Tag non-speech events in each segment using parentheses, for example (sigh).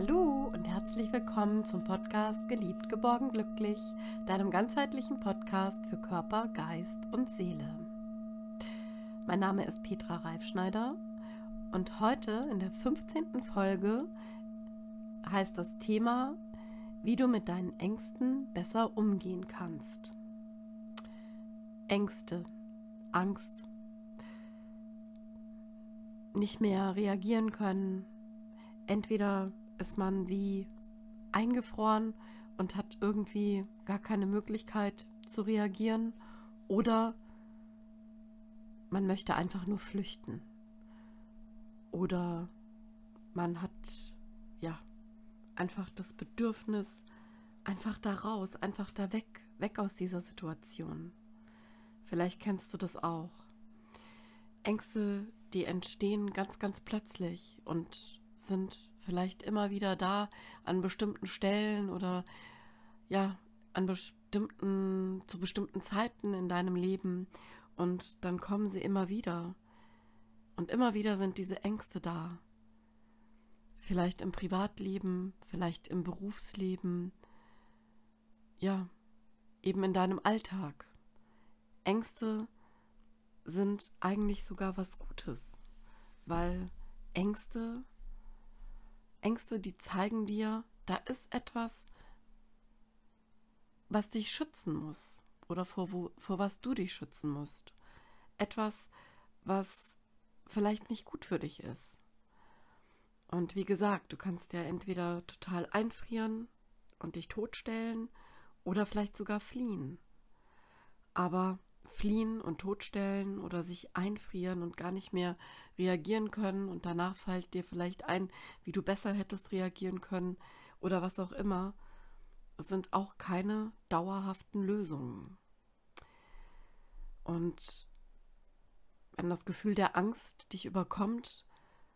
Hallo und herzlich willkommen zum Podcast Geliebt, geborgen, glücklich, deinem ganzheitlichen Podcast für Körper, Geist und Seele. Mein Name ist Petra Reifschneider und heute in der 15. Folge heißt das Thema, wie du mit deinen Ängsten besser umgehen kannst. Ängste, Angst, nicht mehr reagieren können. Entweder ist man wie eingefroren und hat irgendwie gar keine Möglichkeit zu reagieren oder man möchte einfach nur flüchten. Oder man hat ja einfach das Bedürfnis, einfach da raus, einfach da weg, weg aus dieser Situation. Vielleicht kennst du das auch. Ängste, die entstehen ganz, ganz plötzlich und sind vielleicht immer wieder da an bestimmten Stellen oder ja, an bestimmten, zu bestimmten Zeiten in deinem Leben und dann kommen sie immer wieder. Und immer wieder sind diese Ängste da. Vielleicht im Privatleben, vielleicht im Berufsleben, ja, eben in deinem Alltag. Ängste sind eigentlich sogar was Gutes, weil Ängste, Ängste, die zeigen dir, da ist etwas, was dich schützen muss oder vor, wo, vor was du dich schützen musst. Etwas, was vielleicht nicht gut für dich ist. Und wie gesagt, du kannst ja entweder total einfrieren und dich totstellen oder vielleicht sogar fliehen. Aber fliehen und totstellen oder sich einfrieren und gar nicht mehr reagieren können und danach fällt dir vielleicht ein, wie du besser hättest reagieren können oder was auch immer, sind auch keine dauerhaften Lösungen. Und wenn das Gefühl der Angst dich überkommt,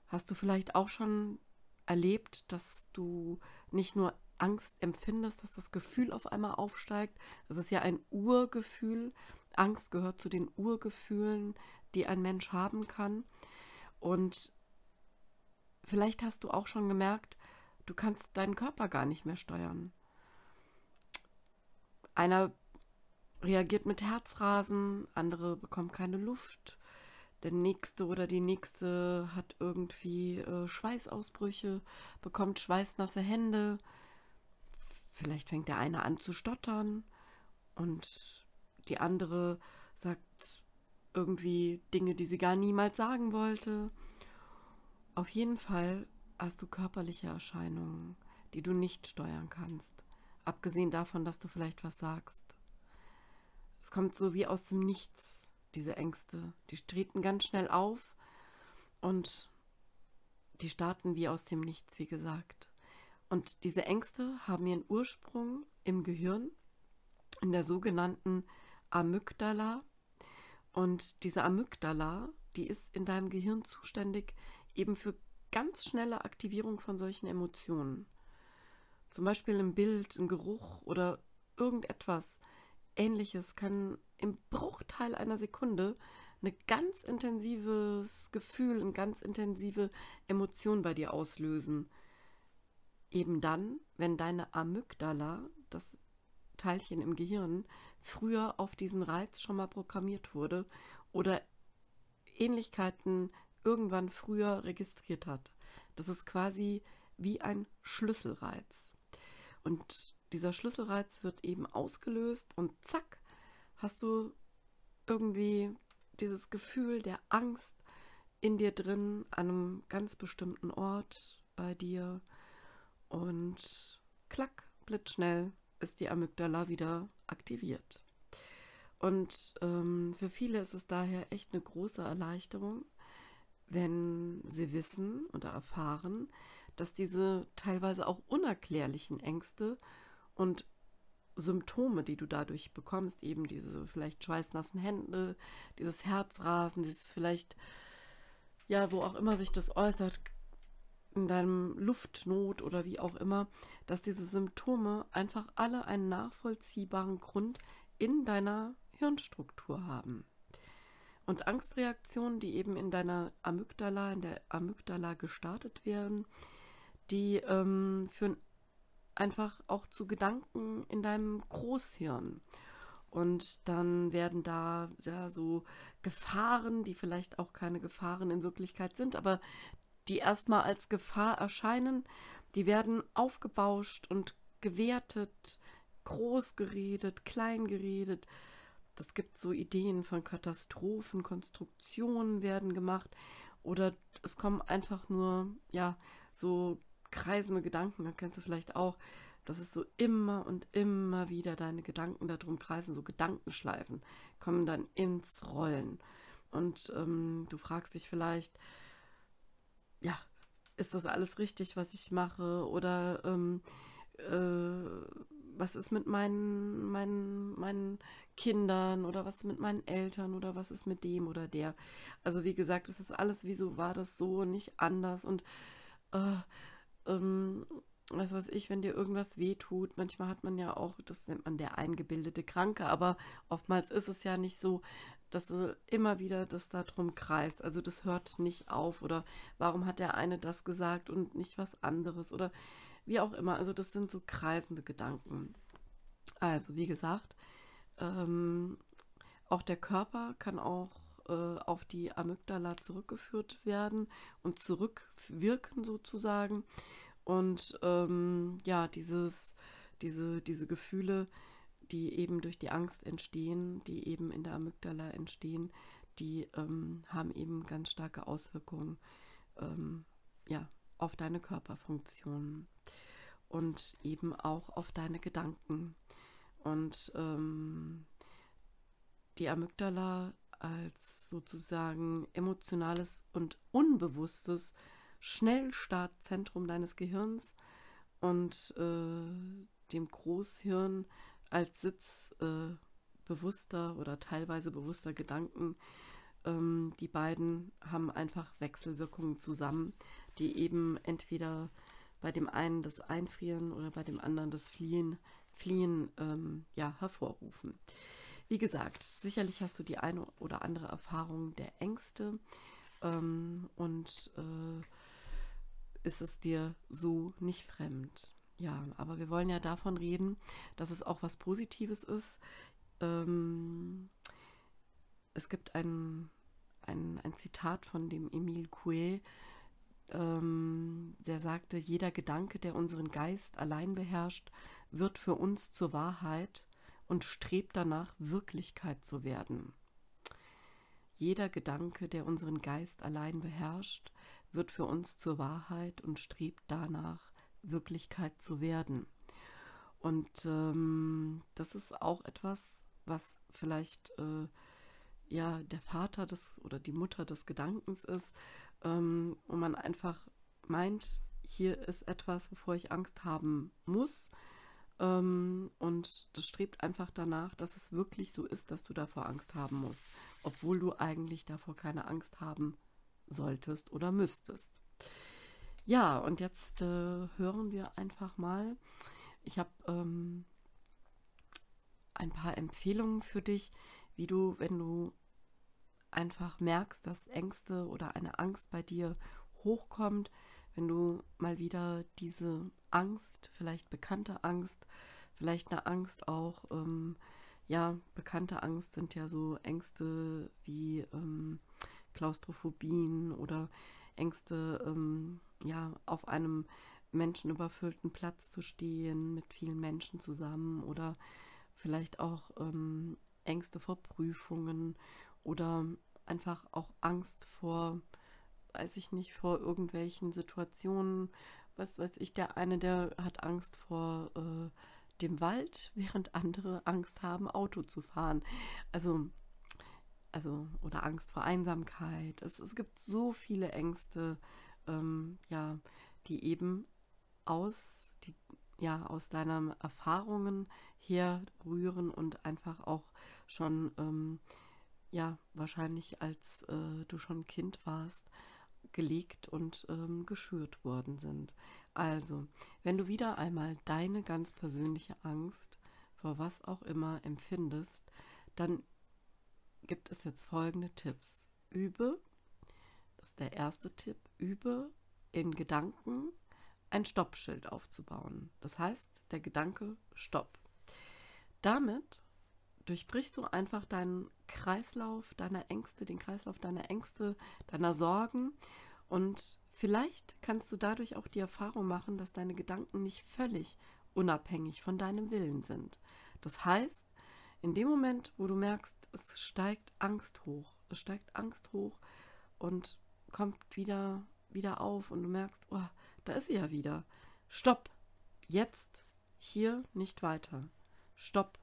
hast du vielleicht auch schon erlebt, dass du nicht nur Angst empfindest, dass das Gefühl auf einmal aufsteigt. Das ist ja ein Urgefühl, Angst gehört zu den Urgefühlen, die ein Mensch haben kann. Und vielleicht hast du auch schon gemerkt, du kannst deinen Körper gar nicht mehr steuern. Einer reagiert mit Herzrasen, andere bekommen keine Luft. Der nächste oder die nächste hat irgendwie äh, Schweißausbrüche, bekommt schweißnasse Hände. Vielleicht fängt der eine an zu stottern und die andere sagt irgendwie Dinge, die sie gar niemals sagen wollte. Auf jeden Fall hast du körperliche Erscheinungen, die du nicht steuern kannst. Abgesehen davon, dass du vielleicht was sagst. Es kommt so wie aus dem Nichts, diese Ängste. Die treten ganz schnell auf und die starten wie aus dem Nichts, wie gesagt. Und diese Ängste haben ihren Ursprung im Gehirn, in der sogenannten Amygdala. Und diese Amygdala, die ist in deinem Gehirn zuständig eben für ganz schnelle Aktivierung von solchen Emotionen. Zum Beispiel ein Bild, ein Geruch oder irgendetwas ähnliches kann im Bruchteil einer Sekunde ein ganz intensives Gefühl, eine ganz intensive Emotion bei dir auslösen. Eben dann, wenn deine Amygdala, das Teilchen im Gehirn früher auf diesen Reiz schon mal programmiert wurde oder Ähnlichkeiten irgendwann früher registriert hat. Das ist quasi wie ein Schlüsselreiz. Und dieser Schlüsselreiz wird eben ausgelöst und zack, hast du irgendwie dieses Gefühl der Angst in dir drin, an einem ganz bestimmten Ort bei dir und klack, blitzschnell ist die Amygdala wieder aktiviert. Und ähm, für viele ist es daher echt eine große Erleichterung, wenn sie wissen oder erfahren, dass diese teilweise auch unerklärlichen Ängste und Symptome, die du dadurch bekommst, eben diese vielleicht schweißnassen Hände, dieses Herzrasen, dieses vielleicht, ja, wo auch immer sich das äußert, in deinem Luftnot oder wie auch immer, dass diese Symptome einfach alle einen nachvollziehbaren Grund in deiner Hirnstruktur haben. Und Angstreaktionen, die eben in deiner Amygdala, in der Amygdala gestartet werden, die ähm, führen einfach auch zu Gedanken in deinem Großhirn. Und dann werden da ja so Gefahren, die vielleicht auch keine Gefahren in Wirklichkeit sind, aber die erstmal als Gefahr erscheinen, die werden aufgebauscht und gewertet, groß geredet, klein geredet. Es gibt so Ideen von Katastrophen, Konstruktionen werden gemacht oder es kommen einfach nur, ja, so kreisende Gedanken, da kennst du vielleicht auch, dass es so immer und immer wieder deine Gedanken darum kreisen, so Gedankenschleifen kommen dann ins Rollen. Und ähm, du fragst dich vielleicht, ja, ist das alles richtig, was ich mache? Oder ähm, äh, was ist mit meinen, meinen, meinen Kindern oder was ist mit meinen Eltern oder was ist mit dem oder der? Also wie gesagt, es ist alles, wieso war das so, nicht anders und äh, ähm, was weiß ich, wenn dir irgendwas wehtut, manchmal hat man ja auch, das nennt man der eingebildete Kranke, aber oftmals ist es ja nicht so, dass du immer wieder das darum kreist. Also das hört nicht auf oder warum hat der eine das gesagt und nicht was anderes oder wie auch immer. Also das sind so kreisende Gedanken. Also wie gesagt, ähm, auch der Körper kann auch äh, auf die Amygdala zurückgeführt werden und zurückwirken sozusagen. Und ähm, ja, dieses, diese, diese Gefühle, die eben durch die Angst entstehen, die eben in der Amygdala entstehen, die ähm, haben eben ganz starke Auswirkungen ähm, ja, auf deine Körperfunktionen und eben auch auf deine Gedanken. Und ähm, die Amygdala als sozusagen emotionales und unbewusstes Schnellstartzentrum deines Gehirns und äh, dem Großhirn als Sitz äh, bewusster oder teilweise bewusster Gedanken. Ähm, die beiden haben einfach Wechselwirkungen zusammen, die eben entweder bei dem einen das Einfrieren oder bei dem anderen das Fliehen, Fliehen ähm, ja, hervorrufen. Wie gesagt, sicherlich hast du die eine oder andere Erfahrung der Ängste ähm, und äh, ist es dir so nicht fremd. Ja, aber wir wollen ja davon reden, dass es auch was Positives ist. Ähm, es gibt ein, ein, ein Zitat von dem Emile Coué, ähm, der sagte, jeder Gedanke, der unseren Geist allein beherrscht, wird für uns zur Wahrheit und strebt danach, Wirklichkeit zu werden. Jeder Gedanke, der unseren Geist allein beherrscht, wird für uns zur Wahrheit und strebt danach, Wirklichkeit zu werden. Und ähm, das ist auch etwas, was vielleicht äh, ja der Vater des oder die Mutter des Gedankens ist, ähm, und man einfach meint, hier ist etwas, wovor ich Angst haben muss, ähm, und das strebt einfach danach, dass es wirklich so ist, dass du davor Angst haben musst, obwohl du eigentlich davor keine Angst haben solltest oder müsstest. Ja, und jetzt äh, hören wir einfach mal. Ich habe ähm, ein paar Empfehlungen für dich, wie du, wenn du einfach merkst, dass Ängste oder eine Angst bei dir hochkommt, wenn du mal wieder diese Angst, vielleicht bekannte Angst, vielleicht eine Angst auch, ähm, ja, bekannte Angst sind ja so Ängste wie ähm, Klaustrophobien oder Ängste, ähm, ja, auf einem menschenüberfüllten Platz zu stehen, mit vielen Menschen zusammen oder vielleicht auch ähm, Ängste vor Prüfungen oder einfach auch Angst vor weiß ich nicht, vor irgendwelchen Situationen. Was weiß ich, der eine, der hat Angst vor äh, dem Wald, (laughs) während andere Angst haben, Auto zu fahren. Also, also, oder Angst vor Einsamkeit. Es, es gibt so viele Ängste, ähm, ja, die eben aus, die, ja, aus deinen Erfahrungen herrühren und einfach auch schon, ähm, ja, wahrscheinlich als äh, du schon Kind warst, gelegt und ähm, geschürt worden sind. Also, wenn du wieder einmal deine ganz persönliche Angst vor was auch immer empfindest, dann gibt es jetzt folgende Tipps. Übe, das ist der erste Tipp, übe in Gedanken ein Stoppschild aufzubauen. Das heißt, der Gedanke Stopp. Damit durchbrichst du einfach deinen Kreislauf deiner Ängste, den Kreislauf deiner Ängste, deiner Sorgen und vielleicht kannst du dadurch auch die Erfahrung machen, dass deine Gedanken nicht völlig unabhängig von deinem Willen sind. Das heißt, in dem Moment, wo du merkst, es steigt Angst hoch, es steigt Angst hoch und kommt wieder wieder auf und du merkst, oh, da ist sie ja wieder. Stopp. Jetzt hier nicht weiter. Stopp.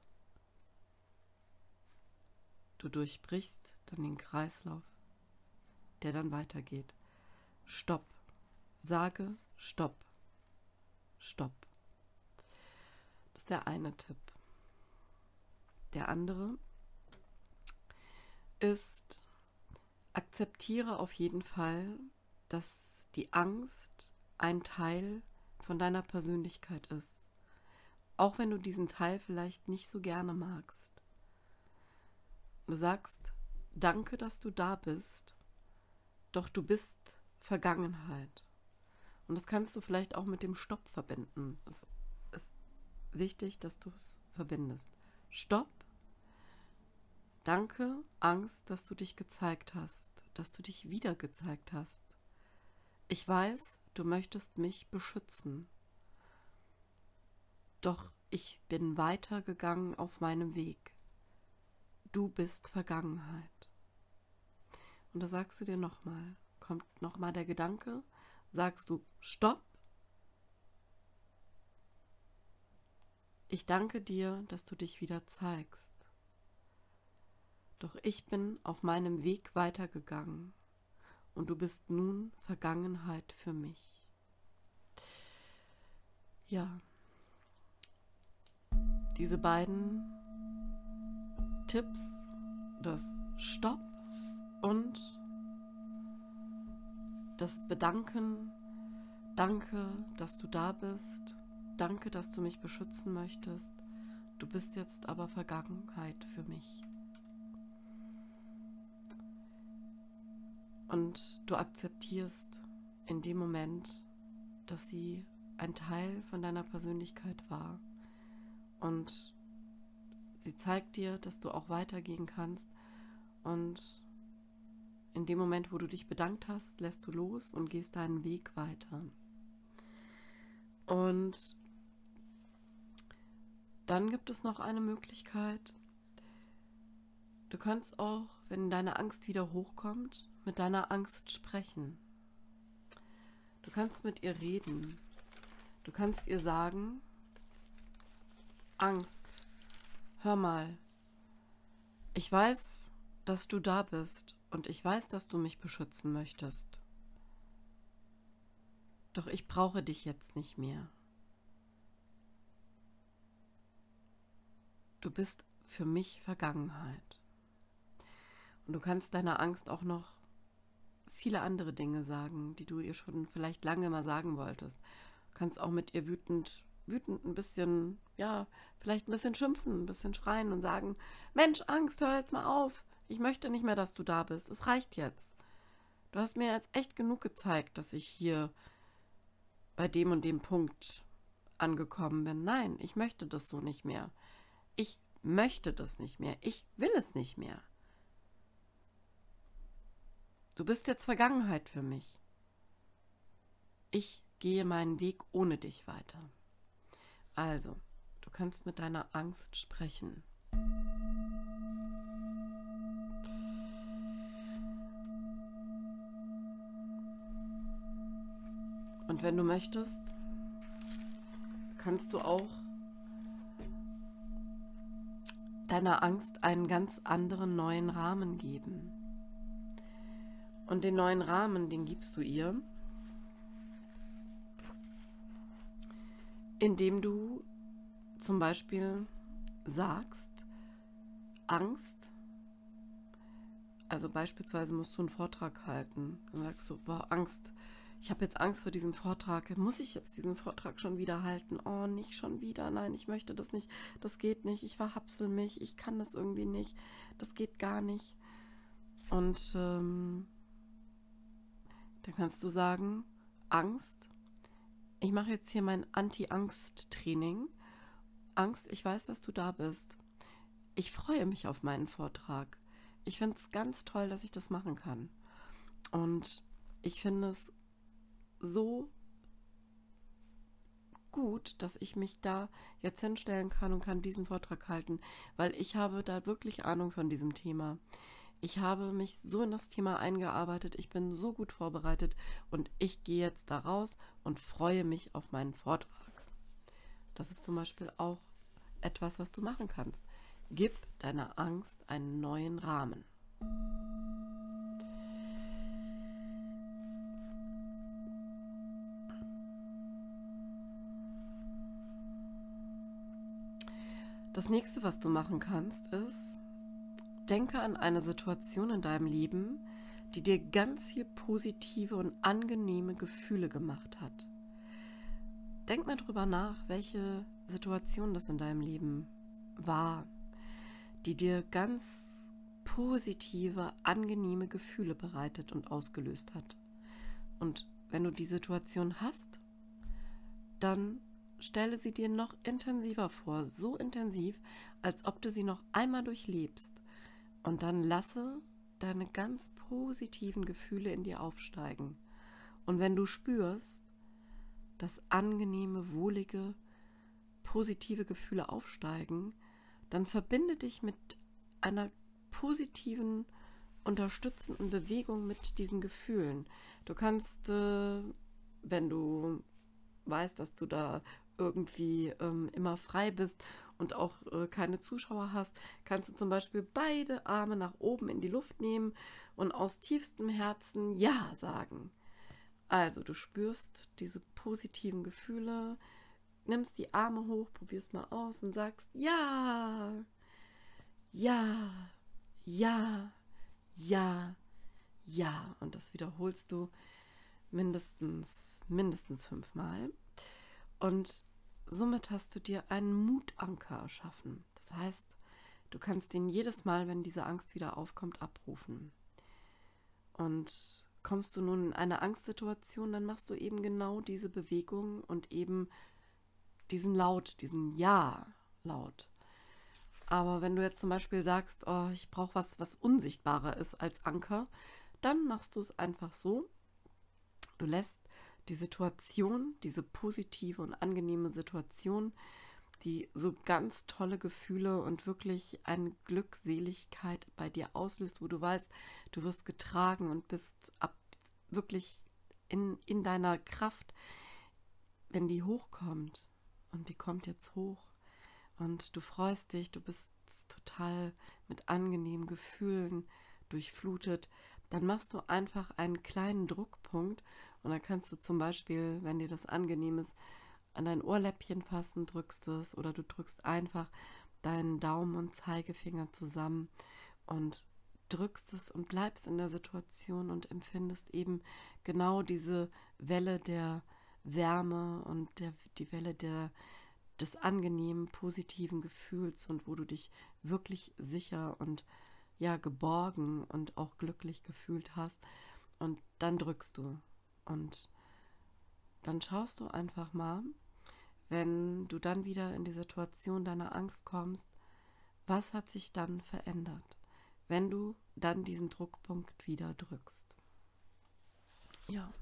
Du durchbrichst dann den Kreislauf, der dann weitergeht. Stopp. Sage Stopp. Stopp. Das ist der eine Tipp. Der andere ist, akzeptiere auf jeden Fall, dass die Angst ein Teil von deiner Persönlichkeit ist. Auch wenn du diesen Teil vielleicht nicht so gerne magst. Du sagst, danke, dass du da bist, doch du bist Vergangenheit. Und das kannst du vielleicht auch mit dem Stopp verbinden. Es ist wichtig, dass du es verbindest. Stopp. Danke, Angst, dass du dich gezeigt hast, dass du dich wieder gezeigt hast. Ich weiß, du möchtest mich beschützen. Doch ich bin weitergegangen auf meinem Weg. Du bist Vergangenheit. Und da sagst du dir nochmal, kommt nochmal der Gedanke, sagst du Stopp. Ich danke dir, dass du dich wieder zeigst. Doch ich bin auf meinem Weg weitergegangen und du bist nun Vergangenheit für mich. Ja, diese beiden Tipps, das Stopp und das Bedanken, danke, dass du da bist, danke, dass du mich beschützen möchtest, du bist jetzt aber Vergangenheit für mich. Und du akzeptierst in dem Moment, dass sie ein Teil von deiner Persönlichkeit war. Und sie zeigt dir, dass du auch weitergehen kannst. Und in dem Moment, wo du dich bedankt hast, lässt du los und gehst deinen Weg weiter. Und dann gibt es noch eine Möglichkeit. Du kannst auch, wenn deine Angst wieder hochkommt, mit deiner Angst sprechen. Du kannst mit ihr reden. Du kannst ihr sagen, Angst, hör mal, ich weiß, dass du da bist und ich weiß, dass du mich beschützen möchtest. Doch ich brauche dich jetzt nicht mehr. Du bist für mich Vergangenheit. Und du kannst deiner Angst auch noch viele andere Dinge sagen, die du ihr schon vielleicht lange mal sagen wolltest. Du kannst auch mit ihr wütend, wütend ein bisschen, ja, vielleicht ein bisschen schimpfen, ein bisschen schreien und sagen, Mensch, Angst, hör jetzt mal auf. Ich möchte nicht mehr, dass du da bist. Es reicht jetzt. Du hast mir jetzt echt genug gezeigt, dass ich hier bei dem und dem Punkt angekommen bin. Nein, ich möchte das so nicht mehr. Ich möchte das nicht mehr. Ich will es nicht mehr. Du bist jetzt Vergangenheit für mich. Ich gehe meinen Weg ohne dich weiter. Also, du kannst mit deiner Angst sprechen. Und wenn du möchtest, kannst du auch deiner Angst einen ganz anderen neuen Rahmen geben. Und den neuen Rahmen, den gibst du ihr, indem du zum Beispiel sagst, Angst, also beispielsweise musst du einen Vortrag halten. Dann sagst du, boah, Angst, ich habe jetzt Angst vor diesem Vortrag. Muss ich jetzt diesen Vortrag schon wieder halten? Oh, nicht schon wieder. Nein, ich möchte das nicht. Das geht nicht. Ich verhapsel mich. Ich kann das irgendwie nicht. Das geht gar nicht. Und ähm, dann kannst du sagen, Angst, Ich mache jetzt hier mein Anti-Angst-Training. Angst, ich weiß, dass du da bist. Ich freue mich auf meinen Vortrag. Ich finde es ganz toll, dass ich das machen kann. Und ich finde es so gut, dass ich mich da jetzt hinstellen kann und kann diesen Vortrag halten, weil ich habe da wirklich Ahnung von diesem Thema. Ich habe mich so in das Thema eingearbeitet, ich bin so gut vorbereitet und ich gehe jetzt da raus und freue mich auf meinen Vortrag. Das ist zum Beispiel auch etwas, was du machen kannst. Gib deiner Angst einen neuen Rahmen. Das nächste, was du machen kannst, ist, denke an eine Situation in deinem Leben, die dir ganz viel positive und angenehme Gefühle gemacht hat. Denk mal drüber nach, welche Situation das in deinem Leben war, die dir ganz positive, angenehme Gefühle bereitet und ausgelöst hat. Und wenn du die Situation hast, dann stelle sie dir noch intensiver vor, so intensiv, als ob du sie noch einmal durchlebst. Und dann lasse deine ganz positiven Gefühle in dir aufsteigen. Und wenn du spürst, dass angenehme, wohlige, positive Gefühle aufsteigen, dann verbinde dich mit einer positiven, unterstützenden Bewegung mit diesen Gefühlen. Du kannst, äh, wenn du weißt, dass du da irgendwie ähm, immer frei bist und auch äh, keine Zuschauer hast, kannst du zum Beispiel beide Arme nach oben in die Luft nehmen und aus tiefstem Herzen Ja sagen. Also du spürst diese positiven Gefühle, nimmst die Arme hoch, probierst mal aus und sagst Ja, ja, ja, ja, ja. Und das wiederholst du mindestens, mindestens fünfmal. Und somit hast du dir einen Mutanker erschaffen. Das heißt, du kannst ihn jedes Mal, wenn diese Angst wieder aufkommt, abrufen. Und kommst du nun in eine Angstsituation, dann machst du eben genau diese Bewegung und eben diesen Laut, diesen Ja-Laut. Aber wenn du jetzt zum Beispiel sagst, oh, ich brauche was, was unsichtbarer ist als Anker, dann machst du es einfach so. Du lässt die Situation, diese positive und angenehme Situation, die so ganz tolle Gefühle und wirklich eine Glückseligkeit bei dir auslöst, wo du weißt, du wirst getragen und bist ab wirklich in, in deiner Kraft, wenn die hochkommt. Und die kommt jetzt hoch und du freust dich, du bist total mit angenehmen Gefühlen durchflutet, dann machst du einfach einen kleinen Druckpunkt und dann kannst du zum Beispiel, wenn dir das angenehm ist, an dein Ohrläppchen fassen, drückst es oder du drückst einfach deinen Daumen und Zeigefinger zusammen und drückst es und bleibst in der Situation und empfindest eben genau diese Welle der Wärme und der, die Welle der, des angenehmen, positiven Gefühls und wo du dich wirklich sicher und ja geborgen und auch glücklich gefühlt hast. Und dann drückst du. Und dann schaust du einfach mal, wenn du dann wieder in die Situation deiner Angst kommst, was hat sich dann verändert, wenn du dann diesen Druckpunkt wieder drückst. Ja.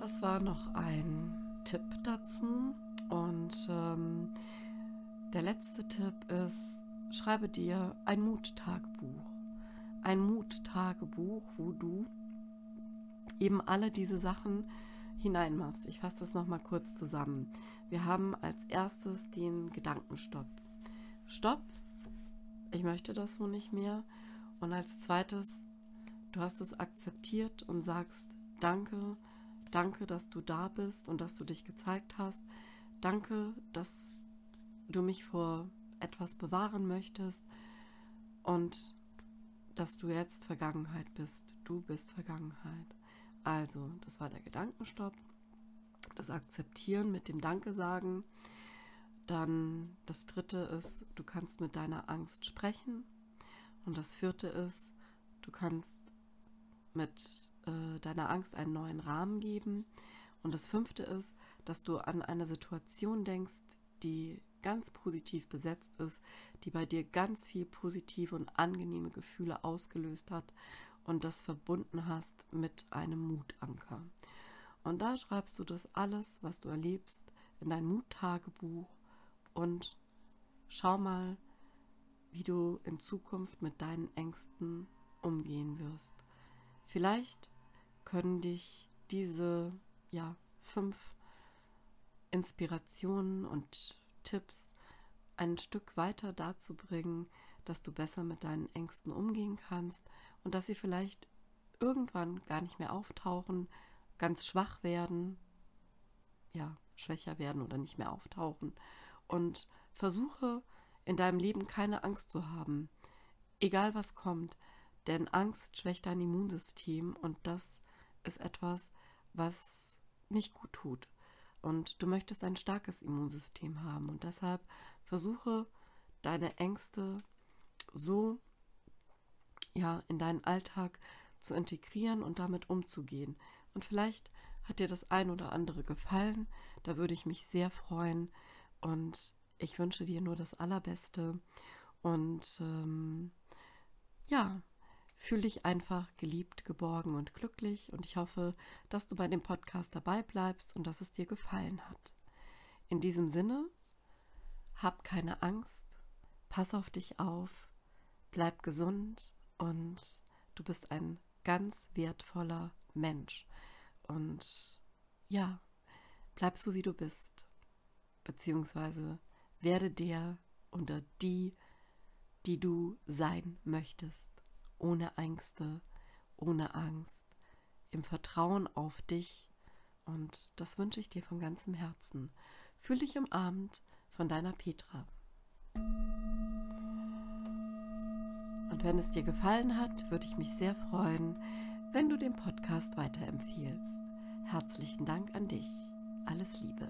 Das war noch ein Tipp dazu. Und ähm, der letzte Tipp ist, schreibe dir ein Muttagebuch. Ein Muttagebuch, wo du eben alle diese Sachen hineinmachst. Ich fasse das nochmal kurz zusammen. Wir haben als erstes den Gedankenstopp. Stopp, ich möchte das so nicht mehr. Und als zweites, du hast es akzeptiert und sagst, danke, danke, dass du da bist und dass du dich gezeigt hast. Danke, dass du mich vor etwas bewahren möchtest und dass du jetzt Vergangenheit bist. Du bist Vergangenheit. Also, das war der Gedankenstopp, das Akzeptieren mit dem Danke sagen. Dann das dritte ist, du kannst mit deiner Angst sprechen. Und das vierte ist, du kannst mit äh, deiner Angst einen neuen Rahmen geben. Und das fünfte ist, dass du an eine Situation denkst, die ganz positiv besetzt ist, die bei dir ganz viel positive und angenehme Gefühle ausgelöst hat und das verbunden hast mit einem Mutanker. Und da schreibst du das alles, was du erlebst, in dein Muttagebuch und schau mal, wie du in Zukunft mit deinen Ängsten umgehen wirst. Vielleicht können dich diese ja, fünf Inspirationen und Tipps ein Stück weiter dazu bringen, dass du besser mit deinen Ängsten umgehen kannst und dass sie vielleicht irgendwann gar nicht mehr auftauchen, ganz schwach werden, ja, schwächer werden oder nicht mehr auftauchen. Und versuche in deinem Leben keine Angst zu haben, egal was kommt, denn Angst schwächt dein Immunsystem und das ist etwas, was nicht gut tut. Und du möchtest ein starkes Immunsystem haben und deshalb versuche deine Ängste so ja in deinen Alltag zu integrieren und damit umzugehen. Und vielleicht hat dir das ein oder andere gefallen. Da würde ich mich sehr freuen. Und ich wünsche dir nur das Allerbeste. Und ähm, ja, fühle dich einfach geliebt, geborgen und glücklich. Und ich hoffe, dass du bei dem Podcast dabei bleibst und dass es dir gefallen hat. In diesem Sinne, hab keine Angst, pass auf dich auf, bleib gesund und du bist ein ganz wertvoller Mensch. Und ja, bleib so wie du bist, beziehungsweise werde der oder die, die du sein möchtest, ohne Ängste, ohne Angst, im Vertrauen auf dich. Und das wünsche ich dir von ganzem Herzen. Fühl dich umarmt von deiner Petra. Und wenn es dir gefallen hat, würde ich mich sehr freuen, wenn du den Podcast weiterempfiehlst. Herzlichen Dank an dich. Alles Liebe.